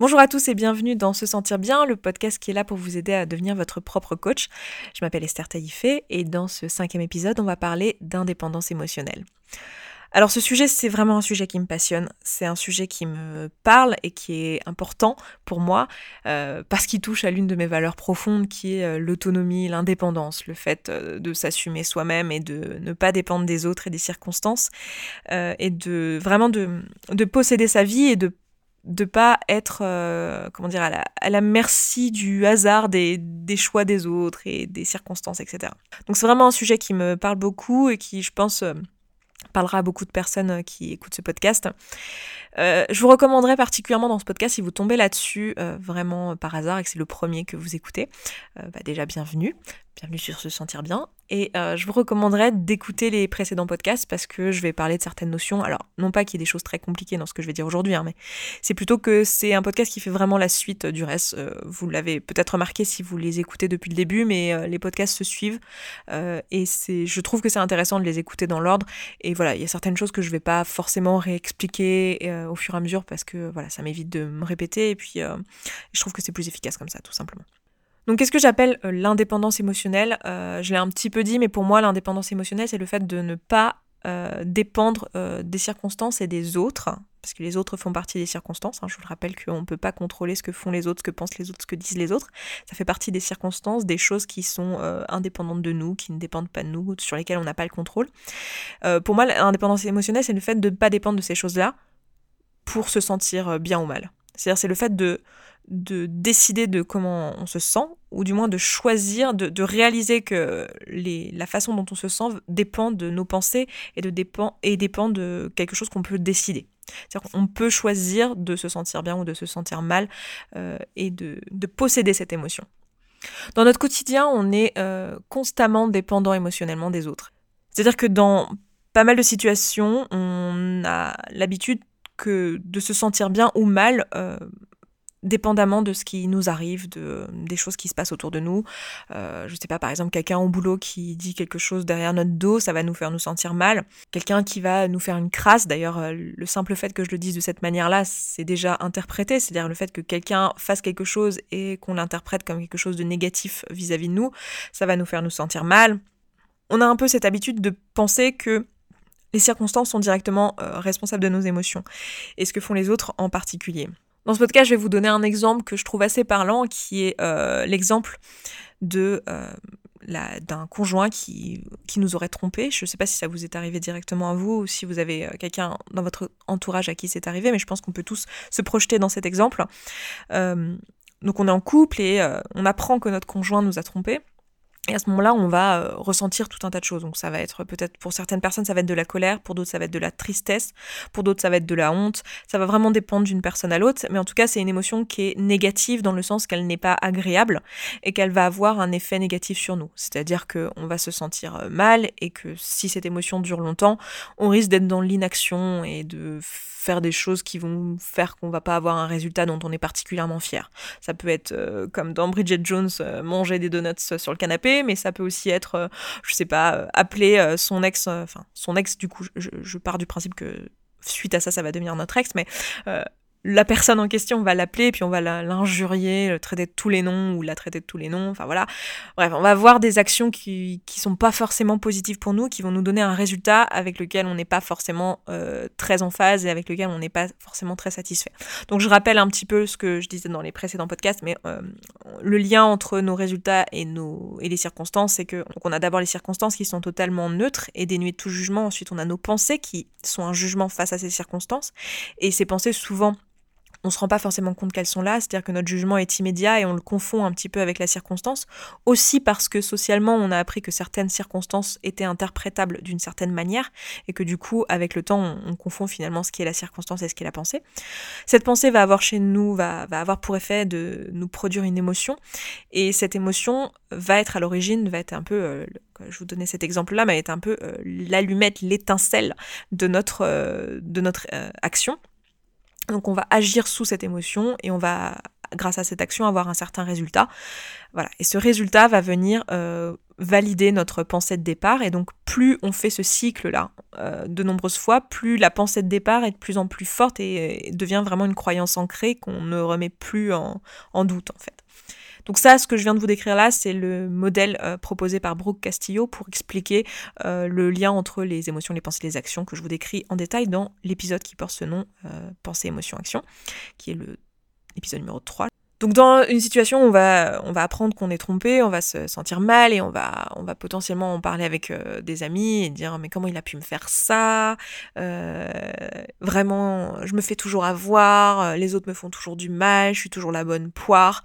Bonjour à tous et bienvenue dans Se Sentir Bien, le podcast qui est là pour vous aider à devenir votre propre coach. Je m'appelle Esther Taïfé et dans ce cinquième épisode, on va parler d'indépendance émotionnelle. Alors ce sujet, c'est vraiment un sujet qui me passionne, c'est un sujet qui me parle et qui est important pour moi euh, parce qu'il touche à l'une de mes valeurs profondes qui est euh, l'autonomie, l'indépendance, le fait euh, de s'assumer soi-même et de ne pas dépendre des autres et des circonstances et de vraiment de, de posséder sa vie et de de pas être comment dire à la, merci du hasard des, choix des autres et des circonstances etc donc c'est vraiment un sujet qui me parle beaucoup et qui je pense parlera à beaucoup de personnes euh, qui écoutent ce podcast. Euh, je vous recommanderais particulièrement dans ce podcast, si vous tombez là-dessus euh, vraiment par hasard et que c'est le premier que vous écoutez, bah déjà bienvenue, bienvenue sur Se Sentir Bien. Et euh, je vous recommanderais d'écouter les précédents podcasts parce que je vais parler de certaines notions. Alors, non pas qu'il y ait des choses très compliquées dans ce que je vais dire aujourd'hui, hein, mais c'est plutôt que c'est un podcast qui fait vraiment la suite du reste. Euh, vous l'avez peut-être remarqué si vous les écoutez depuis le début, mais euh, les podcasts se suivent. et c'est, je trouve que c'est intéressant de les écouter dans l'ordre. Et voilà, il y a certaines choses que je vais pas forcément réexpliquer au fur et à mesure parce que voilà, ça m'évite de me répéter. Et puis, je trouve que c'est plus efficace comme ça, tout simplement. Donc qu'est-ce que j'appelle euh, l'indépendance émotionnelle? Euh, Je l'ai un petit peu dit, mais pour moi l'indépendance émotionnelle, c'est le fait de ne pas euh, dépendre des circonstances et des autres, parce que les autres font partie des circonstances. Hein. je vous le rappelle qu'on ne peut pas contrôler ce que font les autres, ce que pensent les autres, ce que disent les autres. Ça fait partie des circonstances, des choses qui sont indépendantes de nous, qui ne dépendent pas de nous, sur lesquelles on n'a pas le contrôle. pour moi, l'indépendance émotionnelle, c'est le fait de ne pas dépendre de ces choses-là pour se sentir bien ou mal. C'est-à-dire, c'est le fait de de décider de comment on se sent, ou du moins de choisir, de, réaliser que les, la façon dont on se sent dépend de nos pensées et, de dépend, et dépend de quelque chose qu'on peut décider. C'est-à-dire qu'on peut choisir de se sentir bien ou de se sentir mal euh, et de, posséder cette émotion. Dans notre quotidien, on est euh, constamment dépendant émotionnellement des autres. C'est-à-dire que dans pas mal de situations, on a l'habitude que de se sentir bien ou mal euh, dépendamment de ce qui nous arrive, de, des choses qui se passent autour de nous. Euh, je sais pas, par exemple, quelqu'un au boulot qui dit quelque chose derrière notre dos, ça va nous faire nous sentir mal. Quelqu'un qui va nous faire une crasse, d'ailleurs, euh, le simple fait que je le dise de cette manière-là, c'est déjà interprété, c'est-à-dire le fait que quelqu'un fasse quelque chose et qu'on l'interprète comme quelque chose de négatif vis-à-vis de nous, ça va nous faire nous sentir mal. On a un peu cette habitude de penser que les circonstances sont directement euh, responsables de nos émotions, et ce que font les autres en particulier. Dans ce podcast, je vais vous donner un exemple que je trouve assez parlant, qui est euh, l'exemple de euh, d'un conjoint qui, qui nous aurait trompé. Je ne sais pas si ça vous est arrivé directement à vous ou si vous avez quelqu'un dans votre entourage à qui c'est arrivé, mais je pense qu'on peut tous se projeter dans cet exemple. donc on est en couple et on apprend que notre conjoint nous a trompé. Et à ce moment-là, on va euh, ressentir tout un tas de choses. Donc ça va être peut-être pour certaines personnes, ça va être de la colère, pour d'autres, ça va être de la tristesse, pour d'autres, ça va être de la honte. Ça va vraiment dépendre d'une personne à l'autre. Mais en tout cas, c'est une émotion qui est négative dans le sens qu'elle n'est pas agréable et qu'elle va avoir un effet négatif sur nous. C'est-à-dire qu'on va se sentir euh, mal et que si cette émotion dure longtemps, on risque d'être dans l'inaction et de faire des choses qui vont faire qu'on va pas avoir un résultat dont on est particulièrement fier. Ça peut être euh, comme dans Bridget Jones, euh, manger des donuts sur le canapé, mais ça peut aussi être, euh, je sais pas, appeler son ex, enfin son ex du coup, je, pars du principe que suite à ça, ça va devenir notre ex, mais la personne en question, on va l'appeler, puis on va l'injurier, le traiter de tous les noms ou la traiter de tous les noms. Enfin voilà. Bref, on va avoir des actions qui, qui sont pas forcément positives pour nous, qui vont nous donner un résultat avec lequel on n'est pas forcément euh, très en phase et avec lequel on n'est pas forcément très satisfait. Donc je rappelle un petit peu ce que je disais dans les précédents podcasts, mais euh, le lien entre nos résultats et, nos, et les circonstances, c'est que on a d'abord les circonstances qui sont totalement neutres et dénuées de tout jugement. Ensuite, on a nos pensées qui sont un jugement face à ces circonstances. Et ces pensées, souvent, on se rend pas forcément compte qu'elles sont là, c'est-à-dire que notre jugement est immédiat et on le confond un petit peu avec la circonstance, aussi parce que socialement on a appris que certaines circonstances étaient interprétables d'une certaine manière et que du coup avec le temps on, confond finalement ce qui est la circonstance et ce qui est la pensée. Cette pensée va avoir chez nous, va, va avoir pour effet de nous produire une émotion et cette émotion va être à l'origine, va être un peu, euh, je vous donnais cet exemple-là, mais être un peu euh, l'allumette, l'étincelle de notre, euh, de notre action donc on va agir sous cette émotion et on va, grâce à cette action, avoir un certain résultat. Voilà. Et ce résultat va venir euh, valider notre pensée de départ. Et donc, plus on fait ce cycle-là euh, de nombreuses fois, plus la pensée de départ est de plus en plus forte et, devient vraiment une croyance ancrée qu'on ne remet plus en, doute, en fait. Donc ça, ce que je viens de vous décrire là, c'est le modèle euh, proposé par Brooke Castillo pour expliquer euh, le lien entre les émotions, les pensées, les actions que je vous décris en détail dans l'épisode qui porte ce nom, Pensée, émotion, action, qui est l'épisode numéro 3. Donc dans une situation où on va, on va apprendre qu'on est trompé, on va se sentir mal et on va, on va potentiellement en parler avec euh, des amis et dire mais comment il a pu me faire ça? Euh, Vraiment, je me fais toujours avoir, euh, les autres me font toujours du mal, je suis toujours la bonne poire,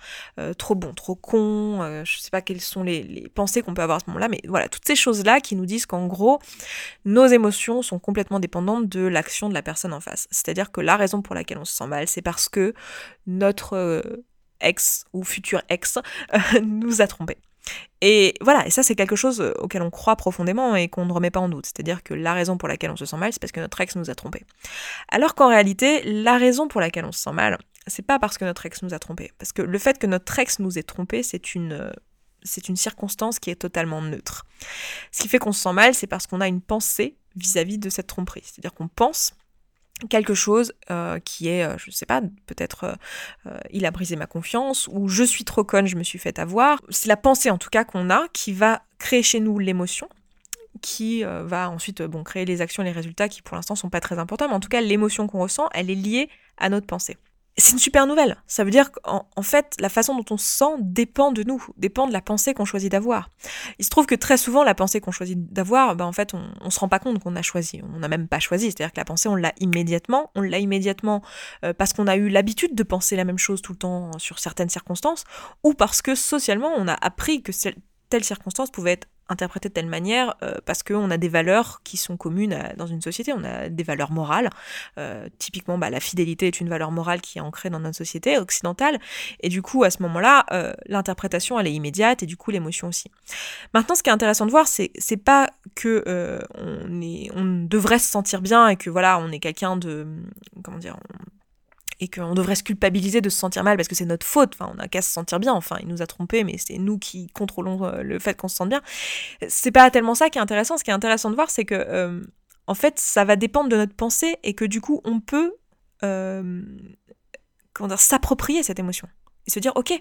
trop bon, trop con, je sais pas quelles sont les, les pensées qu'on peut avoir à ce moment-là, mais voilà, toutes ces choses-là qui nous disent qu'en gros, nos émotions sont complètement dépendantes de l'action de la personne en face. C'est-à-dire que la raison pour laquelle on se sent mal, c'est parce que notre ex ou futur ex euh, nous a trompés. Et voilà, et ça c'est quelque chose euh, auquel on croit profondément et qu'on ne remet pas en doute. C'est-à-dire que la raison pour laquelle on se sent mal, c'est parce que notre ex nous a trompés. Alors qu'en réalité, la raison pour laquelle on se sent mal, c'est pas parce que notre ex nous a trompés. Parce que le fait que notre ex nous ait trompés, c'est une, euh, c'est une circonstance qui est totalement neutre. Ce qui fait qu'on se sent mal, c'est parce qu'on a une pensée vis-à-vis -vis de cette tromperie. C'est-à-dire qu'on pense quelque chose euh, qui est, euh, je sais pas, peut-être euh, il a brisé ma confiance ou je suis trop conne, je me suis fait avoir. C'est la pensée en tout cas qu'on a qui va créer chez nous l'émotion qui va ensuite bon, créer les actions, les résultats qui pour l'instant sont pas très importants, mais en tout cas l'émotion qu'on ressent, elle est liée à notre pensée c'est une super nouvelle. Ça veut dire qu'en en fait, la façon dont on se sent dépend de nous, dépend de la pensée qu'on choisit d'avoir. Il se trouve que très souvent, la pensée qu'on choisit d'avoir, ben en fait, on, on se rend pas compte qu'on a choisi. On n'a même pas choisi. C'est-à-dire que la pensée, on l'a immédiatement. On l'a immédiatement euh, parce qu'on a eu l'habitude de penser la même chose tout le temps sur certaines circonstances, ou parce que socialement, on a appris que telle circonstance pouvait être interprété de telle manière euh, parce qu'on a des valeurs qui sont communes dans une société, on a des valeurs morales. Euh, typiquement, bah, la fidélité est une valeur morale qui est ancrée dans notre société occidentale, et du coup, à ce moment-là, euh, l'interprétation, elle est immédiate, et du coup, l'émotion aussi. Maintenant, ce qui est intéressant de voir, c'est, c'est pas que on, est, on devrait se sentir bien et que voilà, on est quelqu'un de... comment dire et qu'on devrait se culpabiliser de se sentir mal parce que c'est notre faute. Enfin, on a qu'à se sentir bien. Enfin, il nous a trompés, mais c'est nous qui contrôlons euh, le fait qu'on se sente bien. C'est pas tellement ça qui est intéressant. Ce qui est intéressant de voir, c'est que euh, en fait, ça va dépendre de notre pensée et que du coup, on peut euh, s'approprier cette émotion et se dire, ok,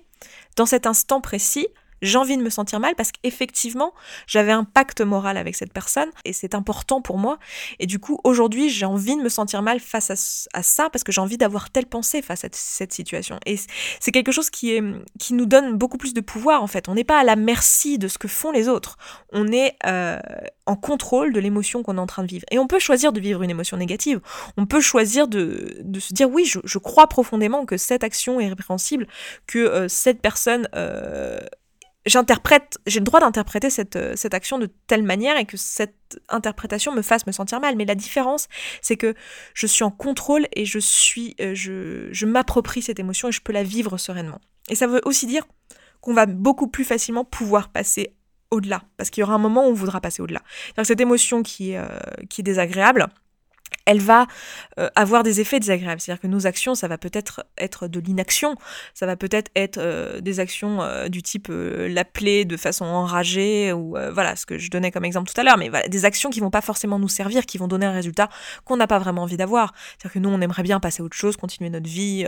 dans cet instant précis, j'ai envie de me sentir mal parce qu'effectivement, j'avais un pacte moral avec cette personne et c'est important pour moi. Et du coup, aujourd'hui, j'ai envie de me sentir mal face à, ça parce que j'ai envie d'avoir telle pensée face à cette situation. Et c'est quelque chose qui, est, qui nous donne beaucoup plus de pouvoir en fait. On n'est pas à la merci de ce que font les autres. On est euh, en contrôle de l'émotion qu'on est en train de vivre. Et on peut choisir de vivre une émotion négative. On peut choisir de, de se dire oui, je, crois profondément que cette action est répréhensible, que euh, cette personne... Euh, j'interprète, j'ai le droit d'interpréter cette, euh, cette action de telle manière et que cette interprétation me fasse me sentir mal. Mais la différence, c'est que je suis en contrôle et euh, je, m'approprie cette émotion et je peux la vivre sereinement. Et ça veut aussi dire qu'on va beaucoup plus facilement pouvoir passer au-delà, parce qu'il y aura un moment où on voudra passer au-delà. Cette émotion qui euh, qui est désagréable, elle va euh, avoir des effets désagréables. C'est-à-dire que nos actions, ça va peut-être être de l'inaction, ça va peut-être être, euh, des actions euh, du type l'appeler de façon enragée, ou voilà, ce que je donnais comme exemple tout à l'heure, mais voilà, des actions qui vont pas forcément nous servir, qui vont donner un résultat qu'on n'a pas vraiment envie d'avoir. C'est-à-dire que nous, on aimerait bien passer à autre chose, continuer notre vie,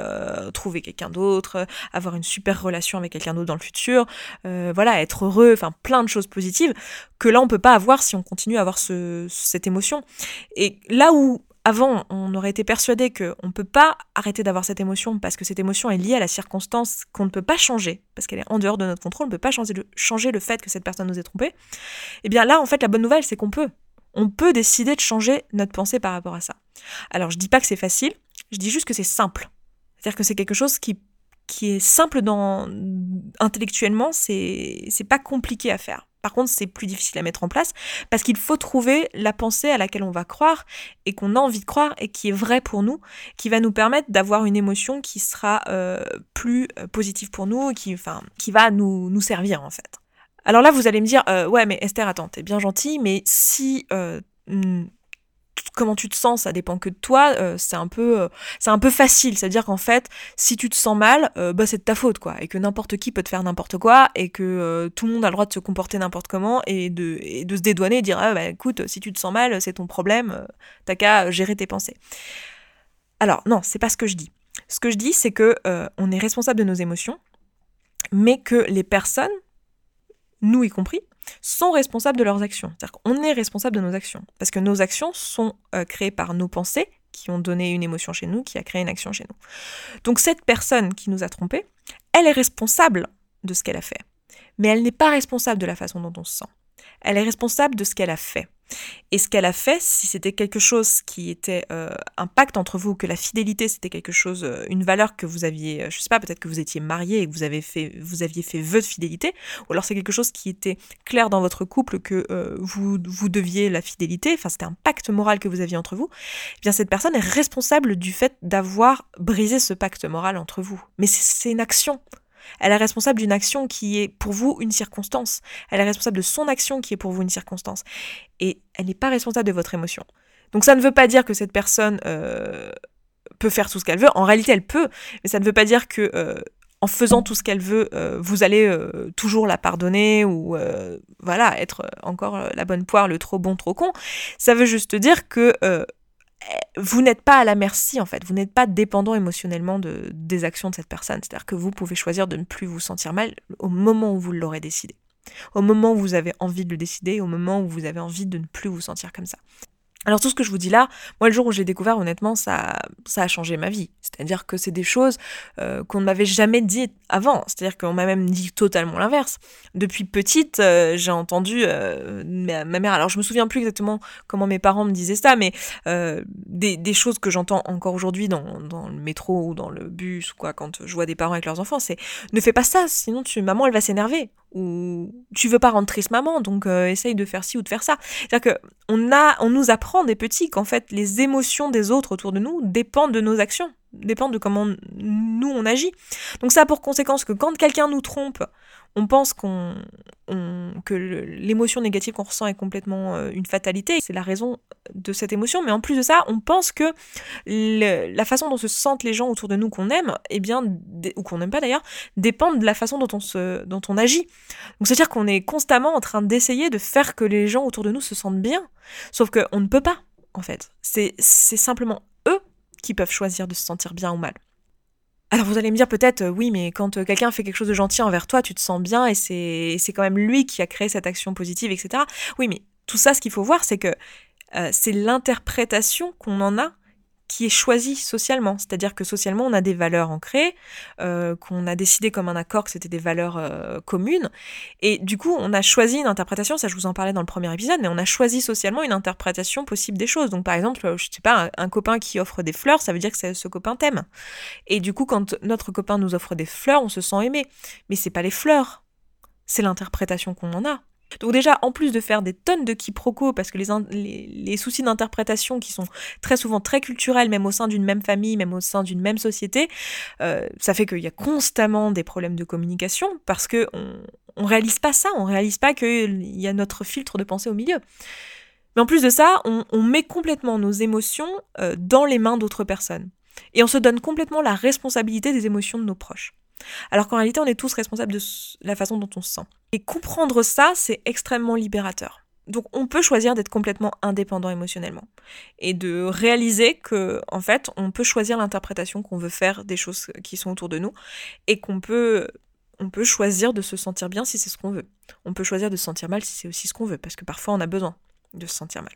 trouver quelqu'un d'autre, avoir une super relation avec quelqu'un d'autre dans le futur, voilà, être heureux, enfin plein de choses positives, que là, on peut pas avoir si on continue à avoir ce, cette émotion. Et là où avant, on aurait été persuadé qu'on ne peut pas arrêter d'avoir cette émotion parce que cette émotion est liée à la circonstance qu'on ne peut pas changer, parce qu'elle est en dehors de notre contrôle, on ne peut pas changer le, fait que cette personne nous ait trompé. Et eh bien là, en fait, la bonne nouvelle, c'est qu'on peut. On peut décider de changer notre pensée par rapport à ça. Alors, je dis pas que c'est facile, je dis juste que c'est simple. C'est-à-dire que c'est quelque chose qui, qui est simple dans, intellectuellement, c'est pas compliqué à faire. Par contre, c'est plus difficile à mettre en place parce qu'il faut trouver la pensée à laquelle on va croire et qu'on a envie de croire et qui est vraie pour nous, qui va nous permettre d'avoir une émotion qui sera euh, plus euh, positive pour nous, qui, enfin, qui va nous, nous servir en fait. Alors là, vous allez me dire, euh, ouais, mais Esther, attends, t'es bien gentille, mais si comment tu te sens, ça dépend que de toi, euh, c'est un peu, euh, c'est un peu facile. C'est-à-dire qu'en fait, si tu te sens mal, euh, bah c'est de ta faute, quoi, et que n'importe qui peut te faire n'importe quoi, et que tout le monde a le droit de se comporter n'importe comment et de, de se dédouaner et dire, ah bah écoute, si tu te sens mal, c'est ton problème, t'as qu'à gérer tes pensées. Alors non, c'est pas ce que je dis. Ce que je dis, c'est que on est responsable de nos émotions, mais que les personnes, nous y compris, sont responsables de leurs actions. C'est-à-dire qu'on est responsable de nos actions. Parce que nos actions sont euh, créées par nos pensées qui ont donné une émotion chez nous, qui a créé une action chez nous. Donc cette personne qui nous a trompés, elle est responsable de ce qu'elle a fait. Mais elle n'est pas responsable de la façon dont on se sent. Elle est responsable de ce qu'elle a fait. Et ce qu'elle a fait, si c'était quelque chose qui était euh, un pacte entre vous, que la fidélité c'était quelque chose, euh, une valeur que vous aviez, euh, je sais pas, peut-être que vous étiez marié et que vous avez fait, vous aviez fait vœu de fidélité, ou alors c'est quelque chose qui était clair dans votre couple que vous vous deviez la fidélité, enfin c'était un pacte moral que vous aviez entre vous. Eh bien cette personne est responsable du fait d'avoir brisé ce pacte moral entre vous. Mais c'est une action. Elle est responsable d'une action qui est pour vous une circonstance. Elle est responsable de son action qui est pour vous une circonstance. Et elle n'est pas responsable de votre émotion. Donc ça ne veut pas dire que cette personne euh, peut faire tout ce qu'elle veut. En réalité, elle peut, mais ça ne veut pas dire que euh, en faisant tout ce qu'elle veut, euh, vous allez toujours la pardonner ou voilà être encore la bonne poire, le trop bon, trop con. Ça veut juste dire que vous n'êtes pas à la merci en fait, vous n'êtes pas dépendant émotionnellement de, des actions de cette personne. C'est-à-dire que vous pouvez choisir de ne plus vous sentir mal au moment où vous l'aurez décidé. Au moment où vous avez envie de le décider, au moment où vous avez envie de ne plus vous sentir comme ça. Alors tout ce que je vous dis là, moi le jour où j'ai découvert, honnêtement, ça, ça a changé ma vie. C'est-à-dire que c'est des choses euh, qu'on ne m'avait jamais dit avant. C'est-à-dire qu'on m'a même dit totalement l'inverse. Depuis petite, euh, j'ai entendu euh, ma, mère. Alors je me souviens plus exactement comment mes parents me disaient ça, mais des, choses que j'entends encore aujourd'hui dans, dans, le métro ou dans le bus ou quoi, quand je vois des parents avec leurs enfants, c'est ne fais pas ça, sinon tu, maman elle va s'énerver ou tu veux pas rendre triste maman, donc essaye de faire ci ou de faire ça. C'est-à-dire que on a, on nous apprend des petits qu'en fait les émotions des autres autour de nous dépendent de nos actions dépend de comment nous on agit. Donc ça a pour conséquence que quand quelqu'un nous trompe, on pense qu'on que l'émotion négative qu'on ressent est complètement euh, une fatalité, c'est la raison de cette émotion, mais en plus de ça, on pense que la façon dont se sentent les gens autour de nous qu'on aime, eh bien, ou qu'on n'aime pas d'ailleurs, dépend de la façon dont on, se, dont on agit. Donc c'est-à-dire qu'on est constamment en train d'essayer de faire que les gens autour de nous se sentent bien, sauf qu'on ne peut pas, en fait. C'est simplement qui peuvent choisir de se sentir bien ou mal. Alors vous allez me dire peut-être, euh, oui, mais quand euh, quelqu'un fait quelque chose de gentil envers toi, tu te sens bien et c'est quand même lui qui a créé cette action positive, etc. Oui, mais tout ça, ce qu'il faut voir, c'est que euh, c'est l'interprétation qu'on en a qui est choisi socialement. C'est-à-dire que socialement, on a des valeurs ancrées, euh, qu'on a décidé comme un accord que c'était des valeurs euh, communes. Et du coup, on a choisi une interprétation, ça je vous en parlais dans le premier épisode, mais on a choisi socialement une interprétation possible des choses. Donc par exemple, je sais pas, un, copain qui offre des fleurs, ça veut dire que ce copain t'aime. Et du coup, quand notre copain nous offre des fleurs, on se sent aimé. Mais c'est pas les fleurs, c'est l'interprétation qu'on en a. Donc déjà, en plus de faire des tonnes de quiproquos, parce que les, soucis d'interprétation qui sont très souvent très culturels, même au sein d'une même famille, même au sein d'une même société, euh, ça fait qu'il y a constamment des problèmes de communication, parce que on, réalise pas ça, on réalise pas qu'il y a notre filtre de pensée au milieu. Mais en plus de ça, on, met complètement nos émotions euh, dans les mains d'autres personnes. Et on se donne complètement la responsabilité des émotions de nos proches. Alors qu'en réalité, on est tous responsables de la façon dont on se sent. Et comprendre ça, c'est extrêmement libérateur. Donc on peut choisir d'être complètement indépendant émotionnellement et de réaliser que en fait, on peut choisir l'interprétation qu'on veut faire des choses qui sont autour de nous et qu'on peut on peut choisir de se sentir bien si c'est ce qu'on veut. On peut choisir de se sentir mal si c'est aussi ce qu'on veut parce que parfois on a besoin de se sentir mal.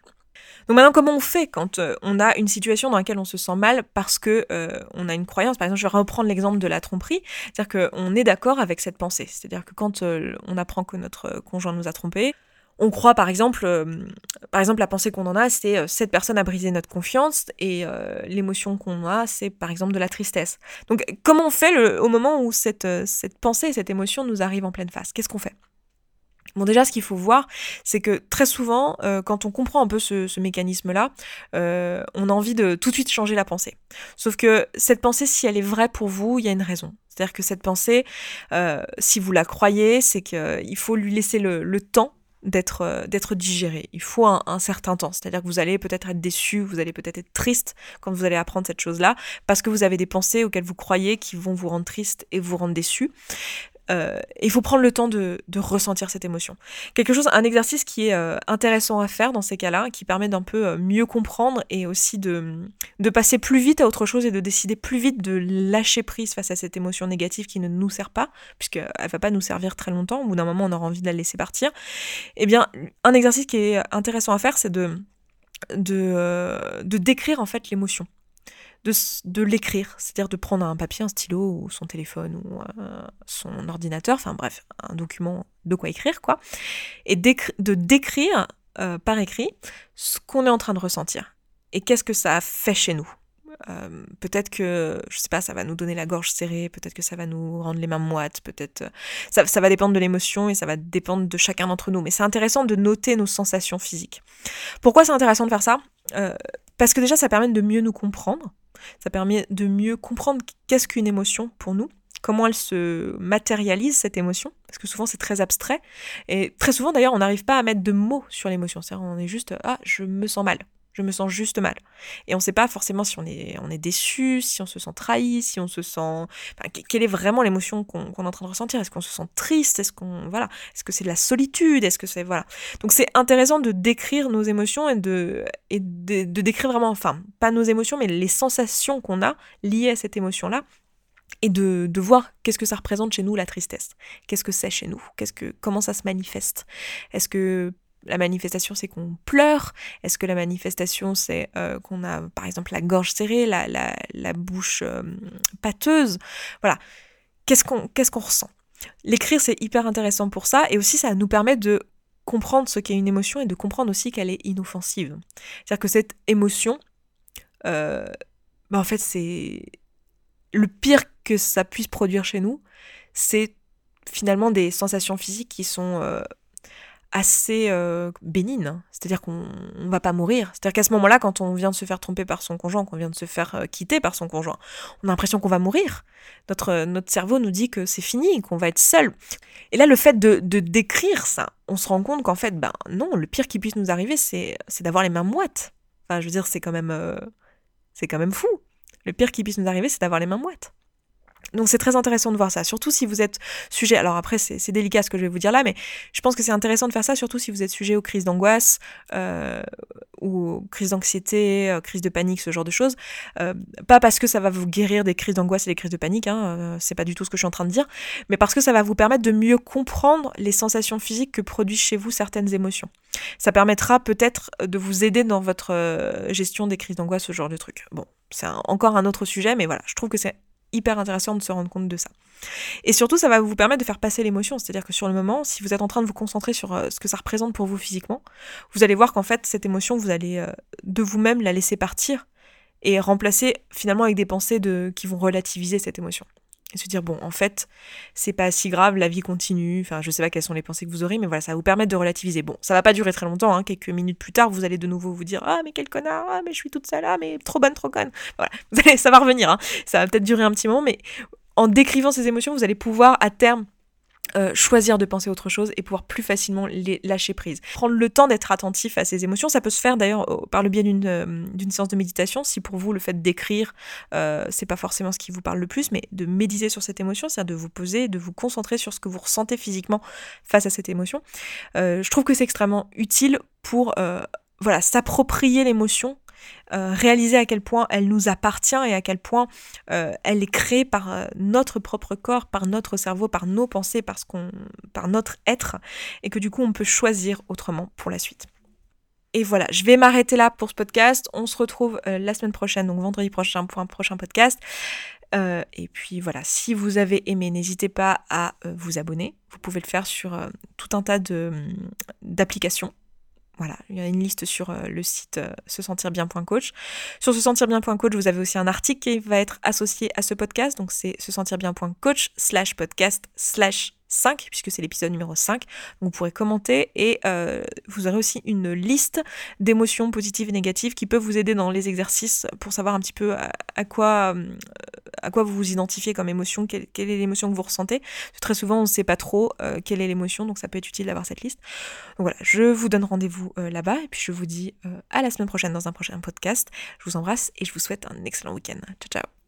Donc maintenant, comment on fait quand euh, on a une situation dans laquelle on se sent mal parce que euh, on a une croyance? Par exemple, je vais reprendre l'exemple de la tromperie, c'est-à-dire qu'on est d'accord avec cette pensée. C'est-à-dire que quand euh, on apprend que notre conjoint nous a trompés, on croit par exemple, par exemple la pensée qu'on en a, c'est cette personne a brisé notre confiance et l'émotion qu'on a, c'est par exemple de la tristesse. Donc comment on fait au moment où cette, cette pensée, cette émotion nous arrive en pleine face? Qu'est-ce qu'on fait? Bon déjà ce qu'il faut voir, c'est que très souvent, euh, quand on comprend un peu ce, mécanisme-là, euh, on a envie de tout de suite changer la pensée. Sauf que cette pensée, si elle est vraie pour vous, il y a une raison. C'est-à-dire que cette pensée, euh, si vous la croyez, c'est qu'il faut lui laisser le, temps d'être d'être digéré. Il faut un, un certain temps. C'est-à-dire que vous allez peut-être être déçu, vous allez peut-être être triste quand vous allez apprendre cette chose-là, parce que vous avez des pensées auxquelles vous croyez qui vont vous rendre triste et vous rendre déçu. Euh, il faut prendre le temps de, ressentir cette émotion. Quelque chose, un exercice qui est euh, intéressant à faire dans ces cas-là, qui permet d'un peu euh, mieux comprendre et aussi de, passer plus vite à autre chose et de décider plus vite de lâcher prise face à cette émotion négative qui ne nous sert pas, puisqu'elle va pas nous servir très longtemps, au bout d'un moment on aura envie de la laisser partir. Eh bien, un exercice qui est intéressant à faire, c'est de, de, de décrire en fait l'émotion de, l'écrire, c'est-à-dire de prendre un papier, un stylo ou son téléphone ou euh, son ordinateur, enfin bref, un document de quoi écrire quoi, et de décrire euh, par écrit ce qu'on est en train de ressentir et qu'est-ce que ça a fait chez nous. Euh, peut-être que, je sais pas, ça va nous donner la gorge serrée, peut-être que ça va nous rendre les mains moites, peut-être. Ça, ça, va dépendre de l'émotion et ça va dépendre de chacun d'entre nous. Mais c'est intéressant de noter nos sensations physiques. Pourquoi c'est intéressant de faire ça? Parce que déjà, ça permet de mieux nous comprendre. Ça permet de mieux comprendre qu'est-ce qu'une émotion pour nous, comment elle se matérialise cette émotion, parce que souvent c'est très abstrait. Et très souvent d'ailleurs, on n'arrive pas à mettre de mots sur l'émotion. C'est-à-dire, on est juste ah, je me sens mal je me sens juste mal. Et on ne sait pas forcément si on est, déçu, si on se sent trahi, si on se sent... quelle est vraiment l'émotion qu'on est en train de ressentir Est-ce qu'on se sent triste? Est-ce qu'on... Voilà. Est-ce que c'est de la solitude? Est-ce que c'est... Voilà. Donc c'est intéressant de décrire nos émotions et de, et de décrire vraiment, enfin, pas nos émotions, mais les sensations qu'on a liées à cette émotion-là et de, de voir qu'est-ce que ça représente chez nous la tristesse. Qu'est-ce que c'est chez nous? Qu'est-ce que comment ça se manifeste? Est-ce que la manifestation c'est qu'on pleure Est-ce que la manifestation c'est euh, qu'on a par exemple la gorge serrée, la, la, bouche euh, pâteuse? Voilà. Qu'est-ce qu'on qu'est-ce qu'on ressent? L'écrire c'est hyper intéressant pour ça et aussi ça nous permet de comprendre ce qu'est une émotion et de comprendre aussi qu'elle est inoffensive. C'est-à-dire que cette émotion, euh, bah en fait c'est le pire que ça puisse produire chez nous, c'est finalement des sensations physiques qui sont assez euh, bénigne. Hein. C'est-à-dire qu'on ne va pas mourir. C'est-à-dire qu'à ce moment-là, quand on vient de se faire tromper par son conjoint, qu'on vient de se faire euh, quitter par son conjoint, on a l'impression qu'on va mourir. Notre, euh, notre cerveau nous dit que c'est fini, qu'on va être seul. Et là, le fait de, décrire ça, on se rend compte qu'en fait, ben non, le pire qui puisse nous arriver, c'est d'avoir les mains moites. Enfin, je veux dire, c'est quand même, c'est quand même fou. Le pire qui puisse nous arriver, c'est d'avoir les mains moites. Donc c'est très intéressant de voir ça, surtout si vous êtes sujet, alors après c'est délicat ce que je vais vous dire là, mais je pense que c'est intéressant de faire ça, surtout si vous êtes sujet aux crises d'angoisse euh, ou crises d'anxiété, euh, crises de panique, ce genre de choses. Euh, pas parce que ça va vous guérir des crises d'angoisse et des crises de panique, hein, euh, c'est pas du tout ce que je suis en train de dire, mais parce que ça va vous permettre de mieux comprendre les sensations physiques que produisent chez vous certaines émotions. Ça permettra peut-être de vous aider dans votre euh, gestion des crises d'angoisse, ce genre de truc. Bon, c'est encore un autre sujet, mais voilà, je trouve que c'est hyper intéressant de se rendre compte de ça. Et surtout, ça va vous permettre de faire passer l'émotion. C'est-à-dire que sur le moment, si vous êtes en train de vous concentrer sur euh, ce que ça représente pour vous physiquement, vous allez voir qu'en fait, cette émotion, vous allez euh, de vous-même la laisser partir et remplacer finalement avec des pensées de, qui vont relativiser cette émotion et se dire bon en fait c'est pas si grave la vie continue enfin je sais pas quelles sont les pensées que vous aurez mais voilà ça va vous permettre de relativiser bon ça va pas durer très longtemps hein. quelques minutes plus tard vous allez de nouveau vous dire ah mais quel connard ah mais je suis toute seule ah mais trop bonne trop conne voilà ça va revenir hein. ça va peut-être durer un petit moment mais en décrivant ces émotions vous allez pouvoir à terme euh, choisir de penser autre chose et pouvoir plus facilement les lâcher prise. Prendre le temps d'être attentif à ces émotions, ça peut se faire d'ailleurs par le biais d'une euh, d'une séance de méditation. Si pour vous le fait d'écrire, euh, c'est pas forcément ce qui vous parle le plus, mais de méditer sur cette émotion, c'est-à-dire de vous poser, de vous concentrer sur ce que vous ressentez physiquement face à cette émotion. je trouve que c'est extrêmement utile pour voilà s'approprier l'émotion euh, réaliser à quel point elle nous appartient et à quel point euh, elle est créée par euh, notre propre corps, par notre cerveau, par nos pensées, qu'on, par notre être, et que du coup on peut choisir autrement pour la suite. Et voilà, je vais m'arrêter là pour ce podcast. On se retrouve la semaine prochaine, donc vendredi prochain, pour un prochain podcast. et puis voilà, si vous avez aimé, n'hésitez pas à vous abonner. Vous pouvez le faire sur tout un tas de, d'applications voilà, il y a une liste sur euh, le site euh, se sentir bien.coach. Sur se sentir bien.coach, vous avez aussi un article qui va être associé à ce podcast. Donc c'est se sentir bien.coach slash podcast slash 5, puisque c'est l'épisode numéro 5. Vous pourrez commenter et euh, vous aurez aussi une liste d'émotions positives et négatives qui peuvent vous aider dans les exercices pour savoir un petit peu à, quoi, à quoi vous vous identifiez comme émotion, quelle, est l'émotion que vous ressentez. très souvent, on ne sait pas trop euh, quelle est l'émotion, donc ça peut être utile d'avoir cette liste. Donc voilà, je vous donne rendez-vous euh, là-bas et puis je vous dis à la semaine prochaine dans un prochain podcast. Je vous embrasse et je vous souhaite un excellent week-end. Ciao, ciao